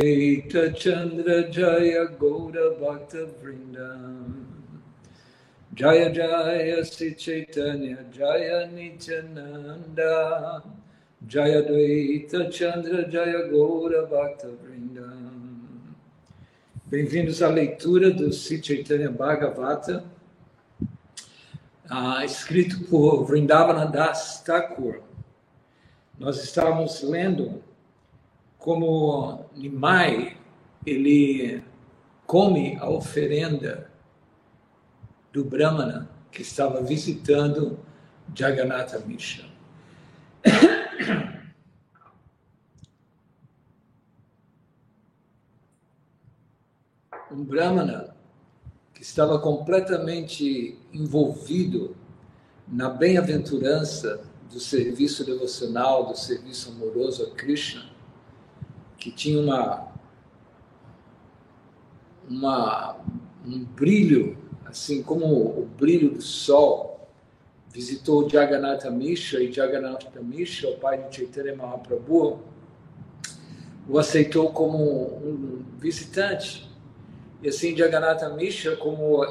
Advaita Chandra Jaya Gaura Bhakta Vrindam. Jaya Jaya Sri Chaitanya Jaya Nityananda. Jaya Dvaita Chandra Jaya Gaura Bhakta Vrindam. Bem-vindos à leitura do Sri Chaitanya Bhagavata ah, escrito por Vrindavana Das Thakur. Nós estávamos lendo como Nimai ele come a oferenda do Brahmana que estava visitando Jagannatha Misha. Um Brahmana que estava completamente envolvido na bem-aventurança do serviço devocional, do serviço amoroso a Krishna, que tinha uma, uma um brilho, assim como o brilho do sol, visitou Jagannatha Mishra e Jagannatha Mishra, o pai de Chaitanya Mahaprabhu, o aceitou como um visitante. E assim, Jagannatha Mishra, como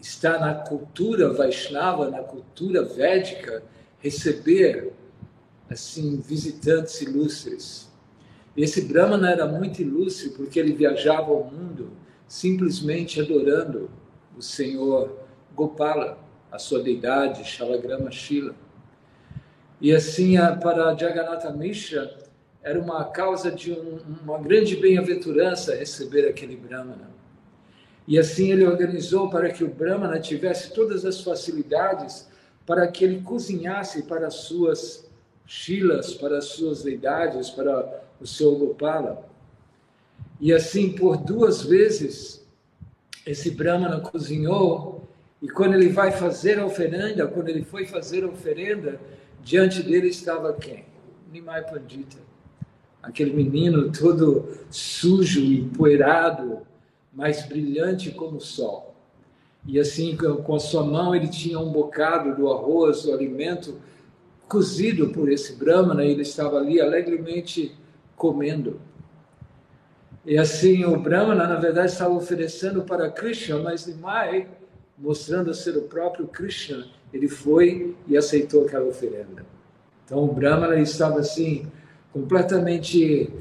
está na cultura Vaishnava, na cultura védica, receber assim visitantes ilustres. Esse Brahmana era muito ilustre porque ele viajava ao mundo simplesmente adorando o Senhor Gopala, a sua deidade, Shalagrama Shila. E assim, para Jagannatha Mishra, era uma causa de um, uma grande bem-aventurança receber aquele Brahmana. E assim ele organizou para que o Brahmana tivesse todas as facilidades para que ele cozinhasse para as suas shilas, para as suas deidades, para o seu Gopala. E assim, por duas vezes, esse Brahmana cozinhou, e quando ele vai fazer a oferenda, quando ele foi fazer a oferenda, diante dele estava quem? Nimai Pandita. Aquele menino todo sujo, empoeirado, mas brilhante como o sol. E assim, com a sua mão, ele tinha um bocado do arroz, do alimento cozido por esse Brahmana, e ele estava ali alegremente comendo. E assim o Brahmana, na verdade, estava oferecendo para Krishna, mas Nimai, mostrando ser o próprio Krishna, ele foi e aceitou aquela oferenda. Então o Brahmana estava assim, completamente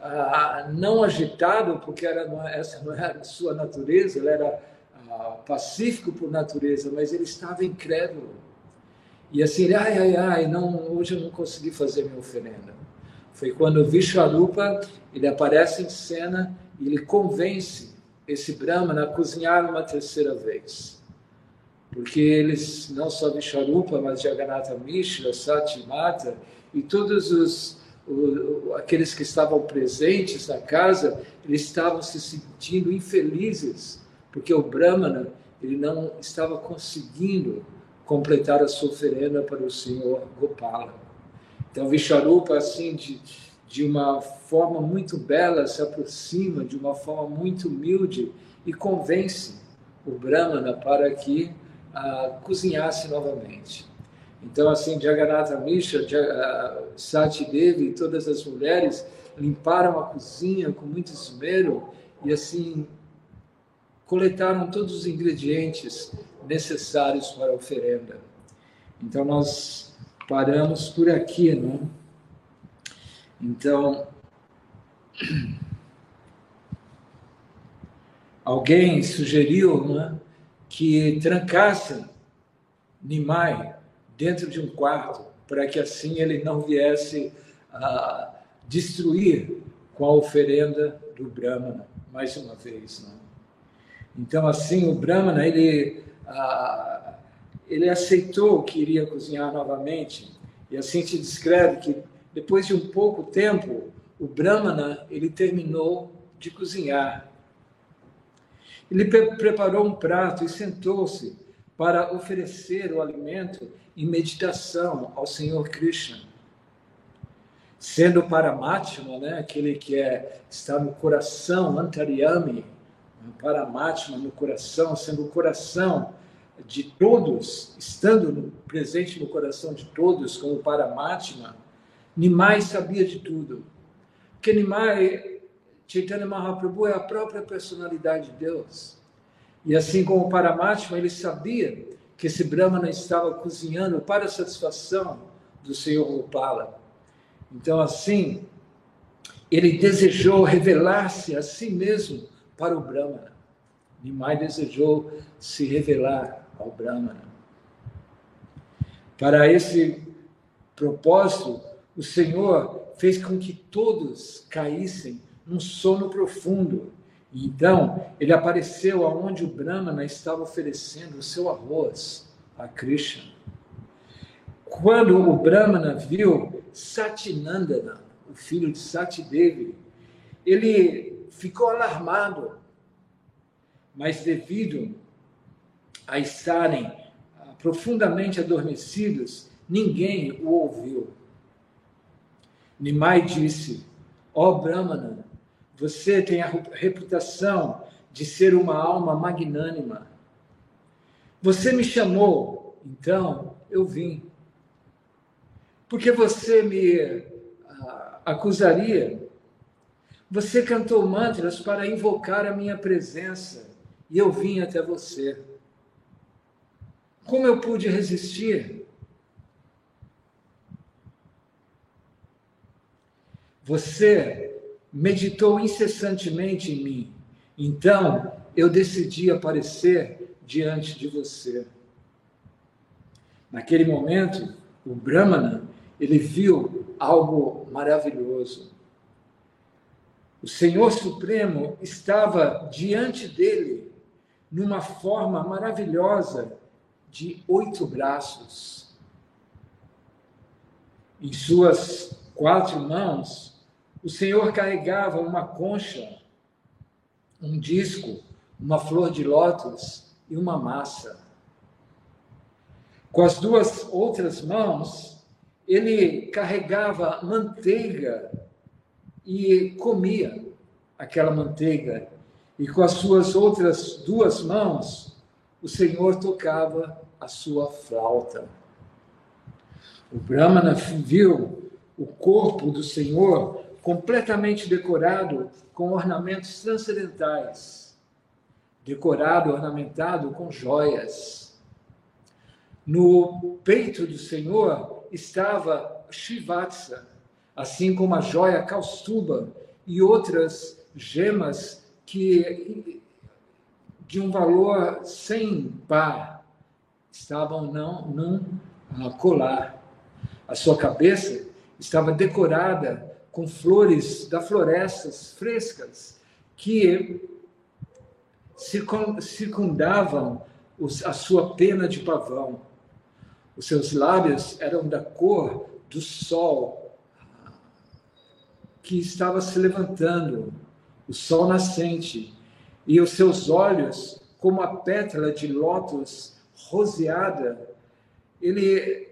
ah, não agitado, porque era, essa não era a sua natureza, ele era ah, pacífico por natureza, mas ele estava incrédulo. E assim, ai, ai, ai, não, hoje eu não consegui fazer minha oferenda. Foi quando Vishwarupa ele aparece em cena e ele convence esse Brahmana a cozinhar uma terceira vez. Porque eles, não só Vishwarupa, mas Jagannatha Mishra, Satimata e todos os, os, aqueles que estavam presentes na casa, eles estavam se sentindo infelizes, porque o Brahmana ele não estava conseguindo completar a sua oferenda para o Senhor Gopala. Então, Visharupa, assim, de, de uma forma muito bela, se aproxima de uma forma muito humilde e convence o Brahmana para que uh, cozinhasse novamente. Então, assim, Jagannatha Mishra, uh, Sati Devi e todas as mulheres limparam a cozinha com muito esmero e, assim, coletaram todos os ingredientes necessários para a oferenda. Então, nós paramos por aqui, né? Então, alguém sugeriu né, que trancassem Nimai dentro de um quarto, para que assim ele não viesse a destruir com a oferenda do Brahmana, mais uma vez. Né? Então, assim, o Brahmana, ele ele aceitou que iria cozinhar novamente, e assim se descreve que depois de um pouco tempo, o Brahmana ele terminou de cozinhar. Ele pre preparou um prato e sentou-se para oferecer o alimento em meditação ao Senhor Krishna. Sendo Paramatma, né, aquele que é, está no coração, Antaryami, Paramatma no coração, sendo o coração de todos, estando presente no coração de todos, como Paramatma, Nimai sabia de tudo. Porque Nimai Chaitanya Mahaprabhu é a própria personalidade de Deus. E assim como o Paramatma, ele sabia que esse Brahmana estava cozinhando para a satisfação do Senhor Rupala. Então, assim, ele desejou revelar-se a si mesmo para o Brahmana. Nimai desejou se revelar ao Brahmana. Para esse propósito, o Senhor fez com que todos caíssem num sono profundo. Então, ele apareceu aonde o Brahmana estava oferecendo o seu arroz a Krishna. Quando o Brahmana viu Satinandana, o filho de Satidevi, ele ficou alarmado, mas devido a estarem ah, profundamente adormecidos, ninguém o ouviu. Nimai disse: Ó oh, Brahmana, você tem a reputação de ser uma alma magnânima. Você me chamou, então eu vim. Porque você me uh, acusaria. Você cantou mantras para invocar a minha presença e eu vim até você. Como eu pude resistir? Você meditou incessantemente em mim, então eu decidi aparecer diante de você. Naquele momento, o Brahmana, ele viu algo maravilhoso. O Senhor Supremo estava diante dele numa forma maravilhosa de oito braços. Em suas quatro mãos, o Senhor carregava uma concha, um disco, uma flor de lótus e uma massa. Com as duas outras mãos, ele carregava manteiga e comia aquela manteiga. E com as suas outras duas mãos, o Senhor tocava a sua flauta. O Brahmana viu o corpo do Senhor completamente decorado com ornamentos transcendentais, decorado, ornamentado com joias. No peito do Senhor estava Shivatsa, assim como a joia Kaustuba e outras gemas que de um valor sem par estavam não num colar. A sua cabeça estava decorada com flores da florestas frescas que circundavam a sua pena de pavão. Os seus lábios eram da cor do sol que estava se levantando, o sol nascente, e os seus olhos, como a pétala de lótus roseada, ele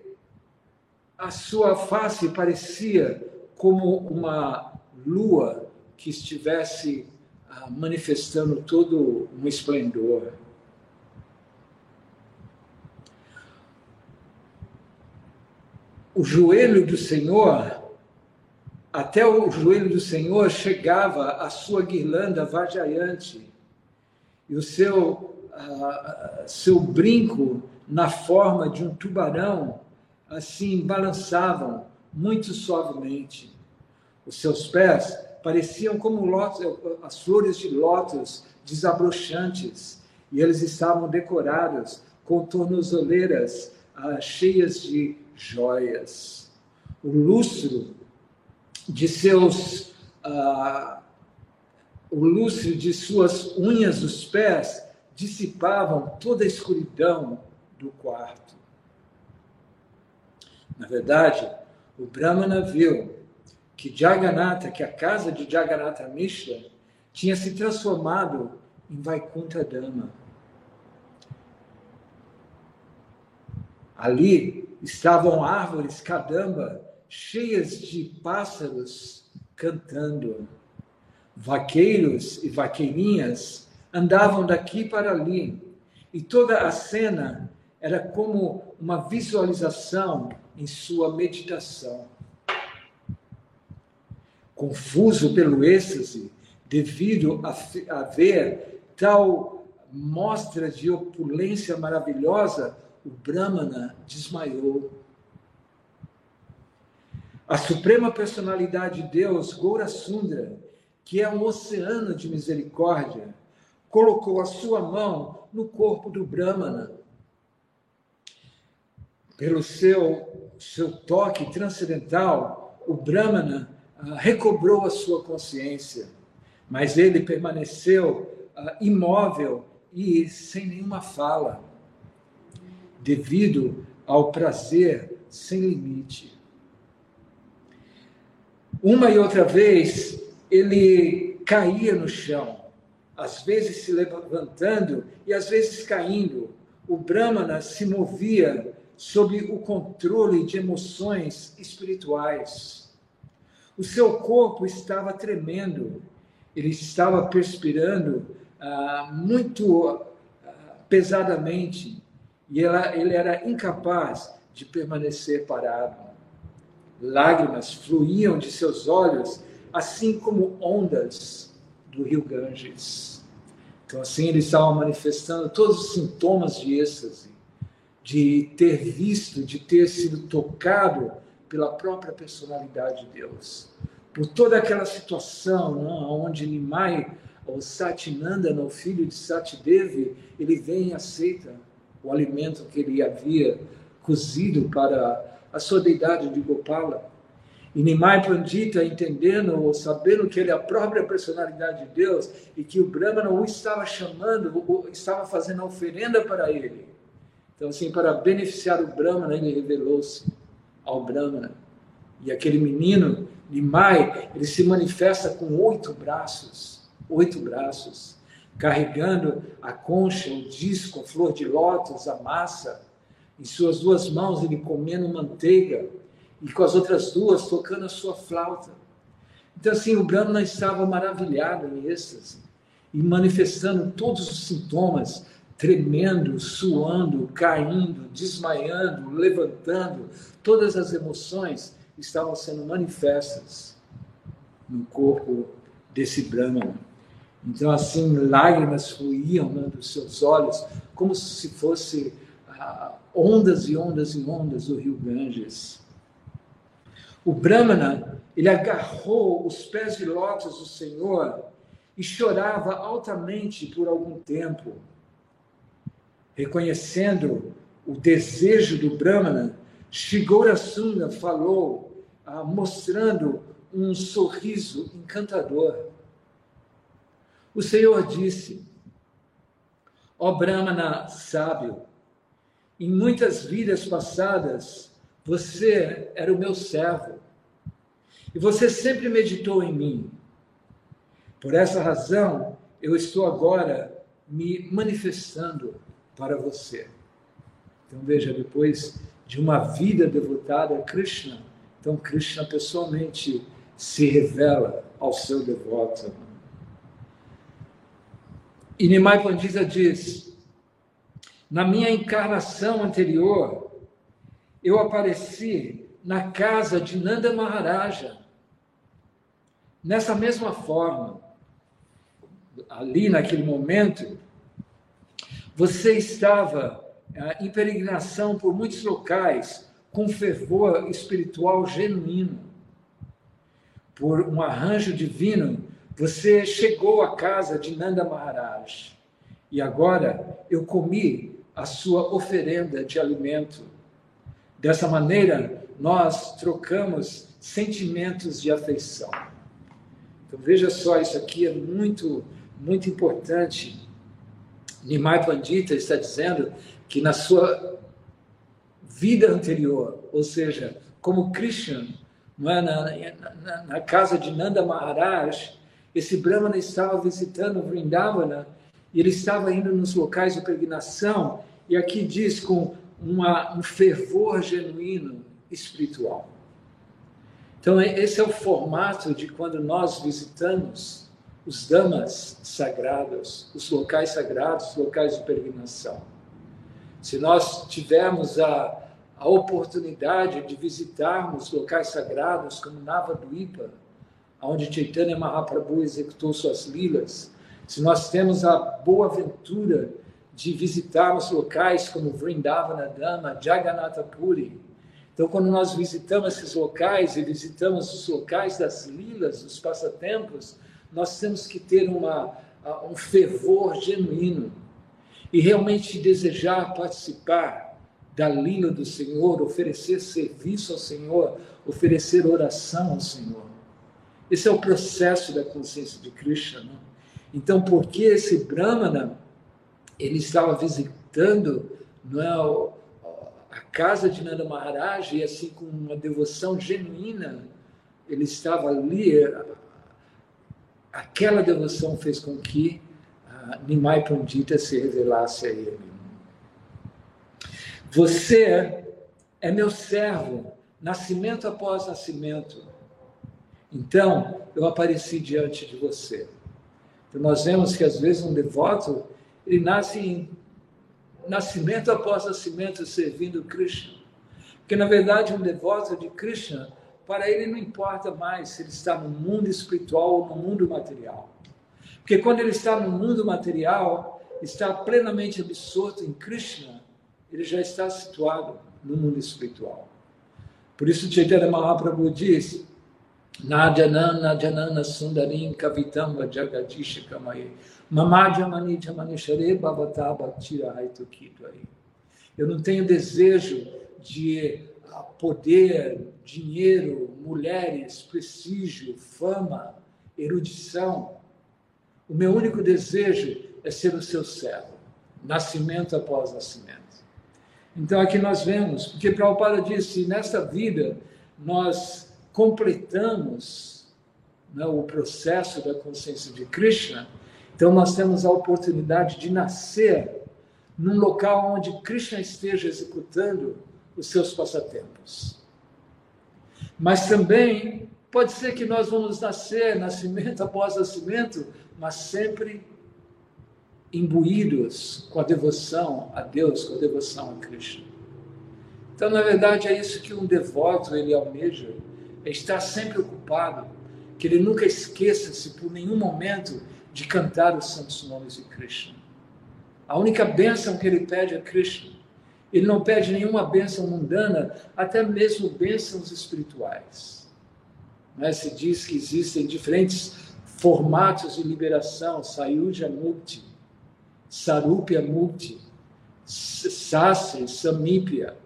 a sua face parecia como uma lua que estivesse ah, manifestando todo um esplendor. O joelho do Senhor, até o joelho do Senhor chegava a sua guirlanda vajayante, e o seu, uh, seu brinco na forma de um tubarão, assim, balançavam muito suavemente. Os seus pés pareciam como lótus, as flores de lótus desabrochantes, e eles estavam decorados com tornozeleiras ah, cheias de joias. O lustro de seus ah, o lustro de suas unhas dos pés dissipavam toda a escuridão do quarto. Na verdade, o Brahmana viu que Jagannatha, que a casa de Jagannatha Mishra, tinha se transformado em Vaikuntha Dhamma. Ali estavam árvores kadamba cheias de pássaros cantando. Vaqueiros e vaqueirinhas andavam daqui para ali, e toda a cena era como uma visualização em sua meditação. confuso pelo êxtase, devido a, a ver tal mostra de opulência maravilhosa, o Brahmana desmaiou. A suprema personalidade de Deus, Goura Sundra, que é um oceano de misericórdia, colocou a sua mão no corpo do Brahmana. Pelo seu, seu toque transcendental, o Brahmana uh, recobrou a sua consciência, mas ele permaneceu uh, imóvel e sem nenhuma fala, devido ao prazer sem limite. Uma e outra vez ele caía no chão, às vezes se levantando e às vezes caindo. O Brahmana se movia sob o controle de emoções espirituais. O seu corpo estava tremendo, ele estava perspirando ah, muito ah, pesadamente e ela, ele era incapaz de permanecer parado. Lágrimas fluíam de seus olhos, assim como ondas do rio Ganges. Então, assim, ele estava manifestando todos os sintomas de êxtase, de ter visto, de ter sido tocado pela própria personalidade de Deus. Por toda aquela situação não, onde Nimai, o Satinanda, o filho de Satidevi, ele vem e aceita o alimento que ele havia cozido para a sua deidade de Gopala. E Nimai Pandita, entendendo ou sabendo que ele é a própria personalidade de Deus e que o Brahmana o estava chamando, estava fazendo a oferenda para ele. Então, assim, para beneficiar o Brahmana, ele revelou-se ao Brahmana. E aquele menino, Nimai, ele se manifesta com oito braços, oito braços, carregando a concha, o disco, a flor de lótus, a massa. Em suas duas mãos, ele comendo manteiga e com as outras duas tocando a sua flauta. Então, assim, o Brahma estava maravilhado em êxtase e manifestando todos os sintomas, tremendo, suando, caindo, desmaiando, levantando, todas as emoções estavam sendo manifestas no corpo desse Brahma. Então, assim, lágrimas fluíam né, dos seus olhos, como se fosse ah, ondas e ondas e ondas do rio Ganges. O Brahmana, ele agarrou os pés de lótus do Senhor e chorava altamente por algum tempo, reconhecendo o desejo do Brahmana. Shigora Sunda falou, ah, mostrando um sorriso encantador. O Senhor disse: Ó oh Brahmana sábio, em muitas vidas passadas, você era o meu servo. E você sempre meditou em mim. Por essa razão, eu estou agora me manifestando para você. Então veja, depois de uma vida devotada a Krishna, então Krishna pessoalmente se revela ao seu devoto. E Nimai Pandita diz: na minha encarnação anterior, eu apareci na casa de Nanda Maharaja. Nessa mesma forma, ali naquele momento, você estava em peregrinação por muitos locais com fervor espiritual genuíno. Por um arranjo divino, você chegou à casa de Nanda Maharaj. E agora eu comi a sua oferenda de alimento Dessa maneira, nós trocamos sentimentos de afeição. Então veja só, isso aqui é muito, muito importante. Nimai Pandita está dizendo que na sua vida anterior, ou seja, como Krishna, é? na, na, na, casa de Nanda Maharaj, esse Brahmana estava visitando Vrindavana e ele estava indo nos locais de peregrinação, e aqui diz com uma, um fervor genuíno espiritual. Então, é, esse é o formato de quando nós visitamos os damas sagrados, os locais sagrados, os locais de peregrinação. Se nós tivermos a, a oportunidade de visitarmos locais sagrados como Nava Duipa, onde Chaitanya Mahaprabhu executou suas lilas, se nós temos a boa aventura de visitarmos locais como Vrindavana Dama, Jagannatha Puri, então, quando nós visitamos esses locais e visitamos os locais das lilas, dos passatempos, nós temos que ter uma, um fervor genuíno e realmente desejar participar da lila do Senhor, oferecer serviço ao Senhor, oferecer oração ao Senhor. Esse é o processo da consciência de Krishna. Não? Então, porque esse Brahmana ele estava visitando não é, a casa de Nanda Maharaj e assim com uma devoção genuína, ele estava ali, aquela devoção fez com que uh, Nimai Pandita se revelasse a ele. Você é meu servo, nascimento após nascimento. Então, eu apareci diante de você. Então, nós vemos que às vezes um devoto, ele nasce em nascimento após nascimento servindo Krishna. Porque, na verdade, um devoto de Krishna, para ele não importa mais se ele está no mundo espiritual ou no mundo material. Porque quando ele está no mundo material, está plenamente absorto em Krishna, ele já está situado no mundo espiritual. Por isso, Chaitanya Mahaprabhu diz: Najanana Janana Sundarim Kavitamba Jagadisha Kamaye Mamadya Manidya Manishare Bhavata Bhaktira aí. Eu não tenho desejo de ah, poder, dinheiro, mulheres, prestígio, fama, erudição. O meu único desejo é ser o seu servo, nascimento após nascimento. Então aqui nós vemos, porque Prabhupada disse, nesta vida nós completamos né, o processo da consciência de Krishna, então nós temos a oportunidade de nascer num local onde Krishna esteja executando os seus passatempos. Mas também pode ser que nós vamos nascer, nascimento após nascimento, mas sempre imbuídos com a devoção a Deus, com a devoção a Krishna. Então, na verdade, é isso que um devoto ele almeja é estar sempre ocupado, que ele nunca esqueça-se por nenhum momento de cantar os santos nomes de Krishna. A única bênção que ele pede é Krishna. Ele não pede nenhuma bênção mundana, até mesmo bênçãos espirituais. Né? Se diz que existem diferentes formatos de liberação, Sayuja Mukti, Sarupya Mukti, Sasri, Samipya.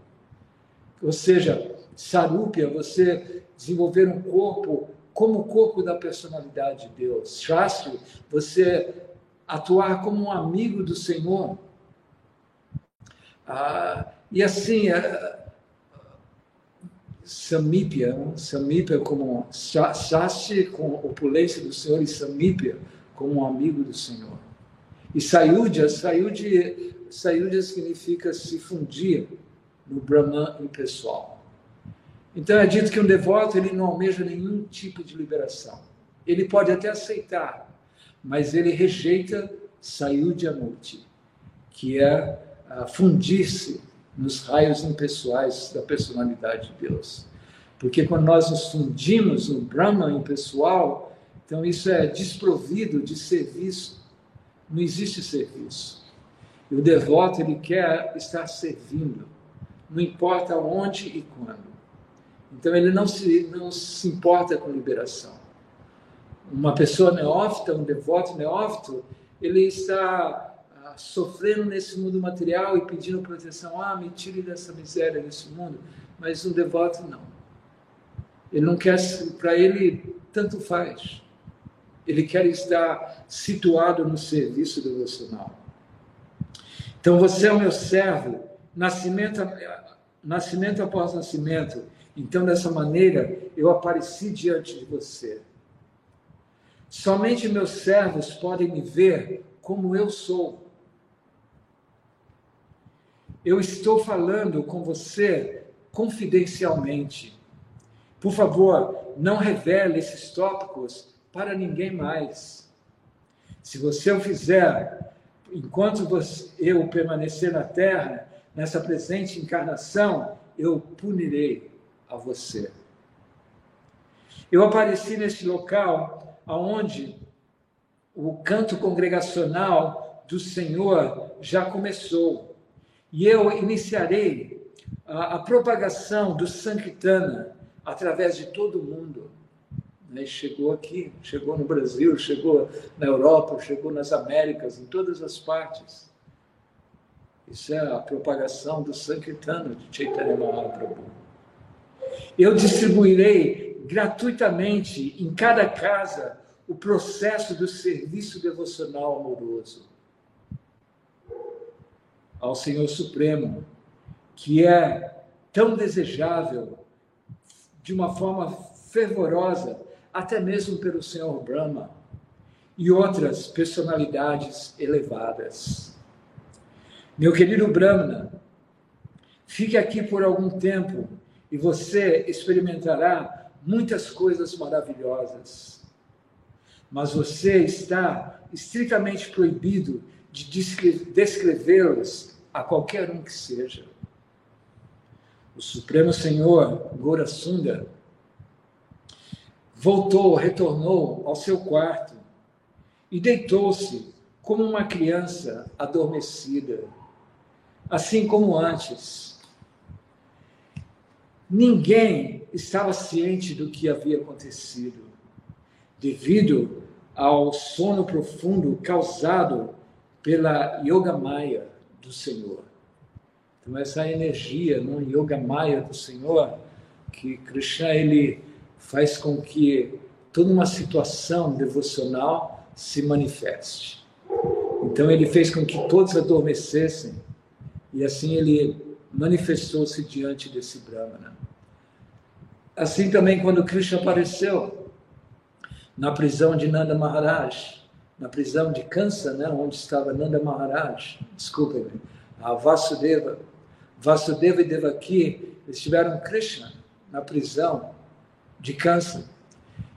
Ou seja, Sarupya, você desenvolver um corpo como o corpo da personalidade de Deus. Shastri, você atuar como um amigo do Senhor. Ah, e assim, é, Samípia, Samípia como Shastri com opulência do Senhor e Samípia como um amigo do Senhor. E Sayudya, Sayudya significa se fundir no Brahman impessoal. Então é dito que um devoto ele não almeja nenhum tipo de liberação. Ele pode até aceitar, mas ele rejeita Sayudhyamurti, que é uh, fundir-se nos raios impessoais da personalidade de Deus. Porque quando nós nos fundimos no Brahma impessoal, então isso é desprovido de serviço. Não existe serviço. E o devoto ele quer estar servindo, não importa onde e quando. Então ele não se, não se importa com liberação. Uma pessoa neófita, um devoto neófito, ele está ah, sofrendo nesse mundo material e pedindo proteção. Ah, me tire dessa miséria desse mundo. Mas um devoto não. Ele não quer, para ele, tanto faz. Ele quer estar situado no serviço devocional. Então você é o meu servo, nascimento, nascimento após nascimento então, dessa maneira, eu apareci diante de você. Somente meus servos podem me ver como eu sou. Eu estou falando com você confidencialmente. Por favor, não revele esses tópicos para ninguém mais. Se você o fizer, enquanto eu permanecer na terra, nessa presente encarnação, eu punirei a você. Eu apareci neste local aonde o canto congregacional do Senhor já começou. E eu iniciarei a, a propagação do Sankitana através de todo o mundo. Né? Chegou aqui, chegou no Brasil, chegou na Europa, chegou nas Américas, em todas as partes. Isso é a propagação do Sankirtana de Chaitanya Mahaprabhu. Eu distribuirei gratuitamente em cada casa o processo do serviço devocional amoroso ao Senhor Supremo, que é tão desejável de uma forma fervorosa, até mesmo pelo Senhor Brahma e outras personalidades elevadas. Meu querido Brahmana, fique aqui por algum tempo e você experimentará muitas coisas maravilhosas. Mas você está estritamente proibido de descrevê-los a qualquer um que seja. O Supremo Senhor Gora Sunda voltou, retornou ao seu quarto e deitou-se como uma criança adormecida, assim como antes. Ninguém estava ciente do que havia acontecido, devido ao sono profundo causado pela Yoga Maya do Senhor. Então, essa energia no Yoga Maya do Senhor, que Krishna ele faz com que toda uma situação devocional se manifeste. Então, ele fez com que todos adormecessem e assim ele manifestou-se diante desse Brahmana. Assim também, quando Krishna apareceu na prisão de Nanda Maharaj, na prisão de Kansa, né, onde estava Nanda Maharaj, desculpem-me, a Vasudeva. Vasudeva e Devaki, eles tiveram Krishna na prisão de Kansa.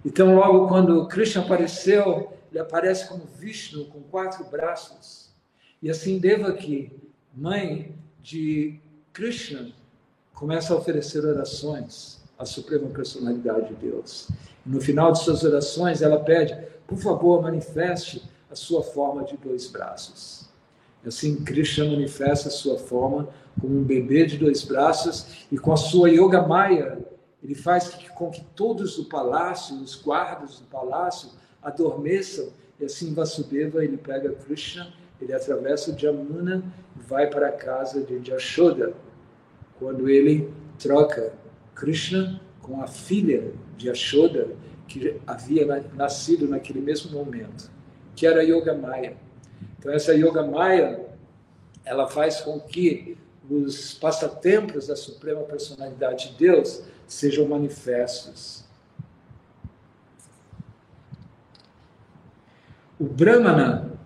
Então, logo quando Krishna apareceu, ele aparece como Vishnu, com quatro braços. E assim, Devaki, mãe de Krishna, começa a oferecer orações à Suprema Personalidade de Deus. No final de suas orações, ela pede por favor, manifeste a sua forma de dois braços. Assim, Krishna manifesta a sua forma como um bebê de dois braços e com a sua Yoga Maya, ele faz com que todos do palácio, os guardas do palácio, adormeçam. E assim, Vasudeva, ele pega Krishna, ele atravessa o Jamuna e vai para a casa de Jashoda, quando ele troca Krishna com a filha de Yashoda, que havia nascido naquele mesmo momento, que era Yoga Maya. Então essa Yoga Maya, ela faz com que os passatempos da Suprema Personalidade de Deus sejam manifestos. O Brahmana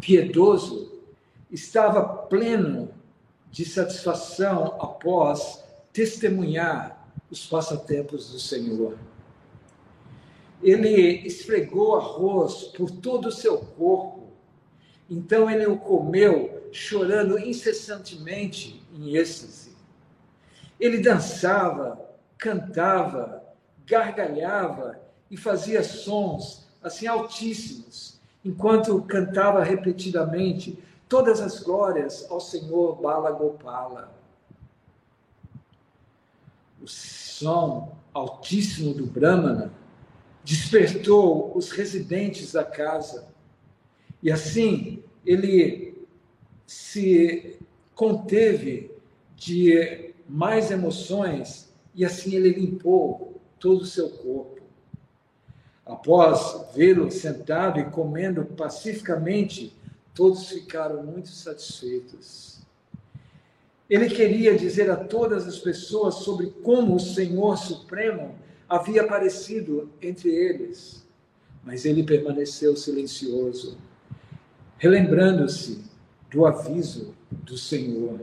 piedoso estava pleno de satisfação após testemunhar os passatempos do Senhor ele esfregou arroz por todo o seu corpo. Então ele o comeu, chorando incessantemente em êxtase. Ele dançava, cantava, gargalhava e fazia sons assim altíssimos, enquanto cantava repetidamente todas as glórias ao Senhor Bala Gopala. O som altíssimo do Brahmana despertou os residentes da casa. E assim ele se conteve de mais emoções e assim ele limpou todo o seu corpo. Após vê-lo sentado e comendo pacificamente, todos ficaram muito satisfeitos. Ele queria dizer a todas as pessoas sobre como o Senhor Supremo havia aparecido entre eles, mas ele permaneceu silencioso, relembrando-se do aviso do Senhor.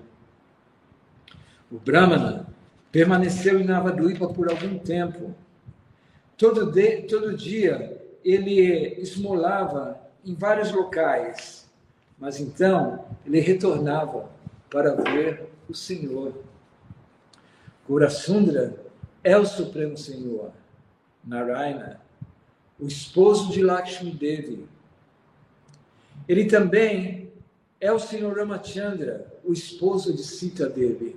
O Brahmana permaneceu em Navaduipa por algum tempo. Todo, de, todo dia ele esmolava em vários locais, mas então ele retornava para ver o Senhor. Gurasundra é o Supremo Senhor. Narayana, o esposo de Lakshmi Devi. Ele também é o Senhor Ramachandra, o esposo de Sita Devi.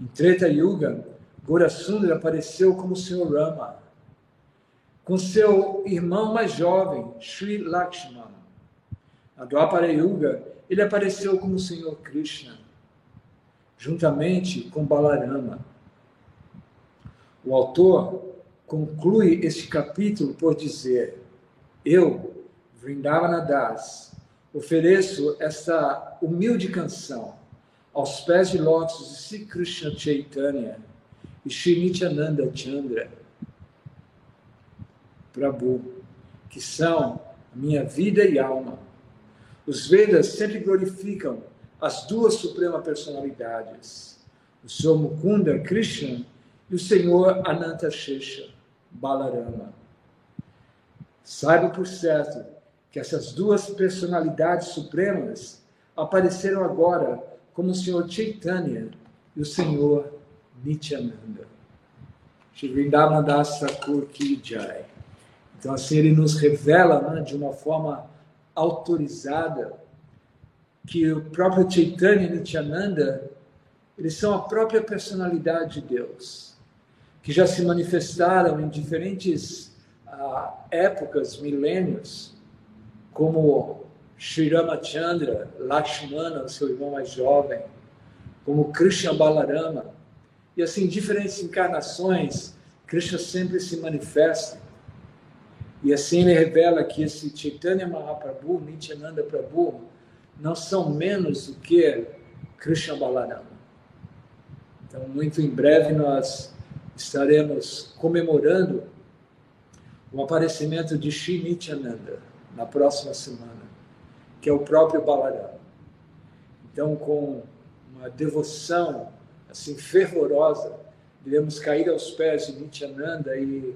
Em Treta Yuga, Gorasundra apareceu como o Senhor Rama, com seu irmão mais jovem, Sri Lakshman. Na Dwapara Yuga, ele apareceu como o Senhor Krishna, juntamente com Balarama. O autor conclui este capítulo por dizer: Eu, Vrindavana Das, ofereço esta humilde canção aos pés de lótus de Sri Krishna Chaitanya e Sri Nityananda Chandra Prabhu, que são minha vida e alma. Os Vedas sempre glorificam as duas supremas personalidades, o Senhor Mukunda Krishna e o Senhor Ananta Shesha Balarama. Saiba por certo que essas duas personalidades supremas apareceram agora como o Senhor Chaitanya e o Senhor Nityananda. Shri Vrindavan Das Thakur Ki Jai. Então, assim, ele nos revela né, de uma forma autorizada que o próprio Chaitanya e Nityananda, eles são a própria personalidade de Deus, que já se manifestaram em diferentes uh, épocas, milênios, como Sri Ramachandra, Lakshmana, seu irmão mais jovem, como Krishna Balarama, e assim, diferentes encarnações, Krishna sempre se manifesta e assim ele revela que esse Chaitanya Mahaprabhu, Nityananda Prabhu, não são menos do que Krishna Balarama. Então, muito em breve nós estaremos comemorando o aparecimento de Shri Nityananda na próxima semana, que é o próprio Balarama. Então, com uma devoção assim fervorosa, devemos cair aos pés de Nityananda e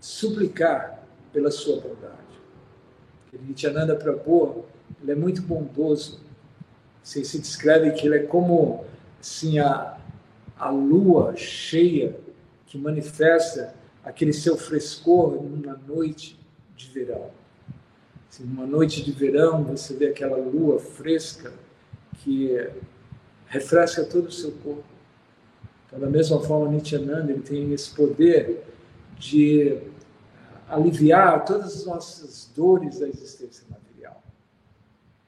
suplicar pela sua bondade. Nityananda Prabhu, ele é muito bondoso. Se, se descreve que ele é como assim, a, a lua cheia que manifesta aquele seu frescor numa noite de verão. Assim, numa noite de verão, você vê aquela lua fresca que refresca todo o seu corpo. Então, da mesma forma, Nityananda ele tem esse poder de aliviar todas as nossas dores da existência vida.